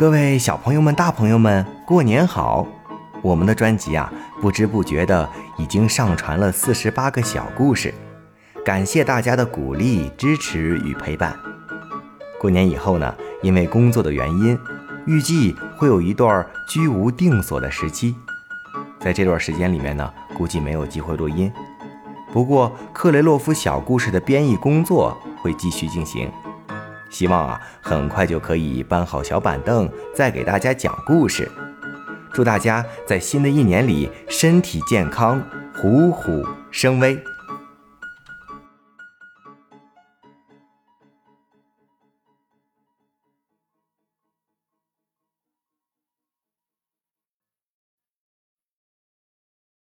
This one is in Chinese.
各位小朋友们、大朋友们，过年好！我们的专辑啊，不知不觉的已经上传了四十八个小故事，感谢大家的鼓励、支持与陪伴。过年以后呢，因为工作的原因，预计会有一段居无定所的时期，在这段时间里面呢，估计没有机会录音。不过，克雷洛夫小故事的编译工作会继续进行，希望啊，很快就可以搬好小板凳，再给大家讲故事。祝大家在新的一年里身体健康，虎虎生威。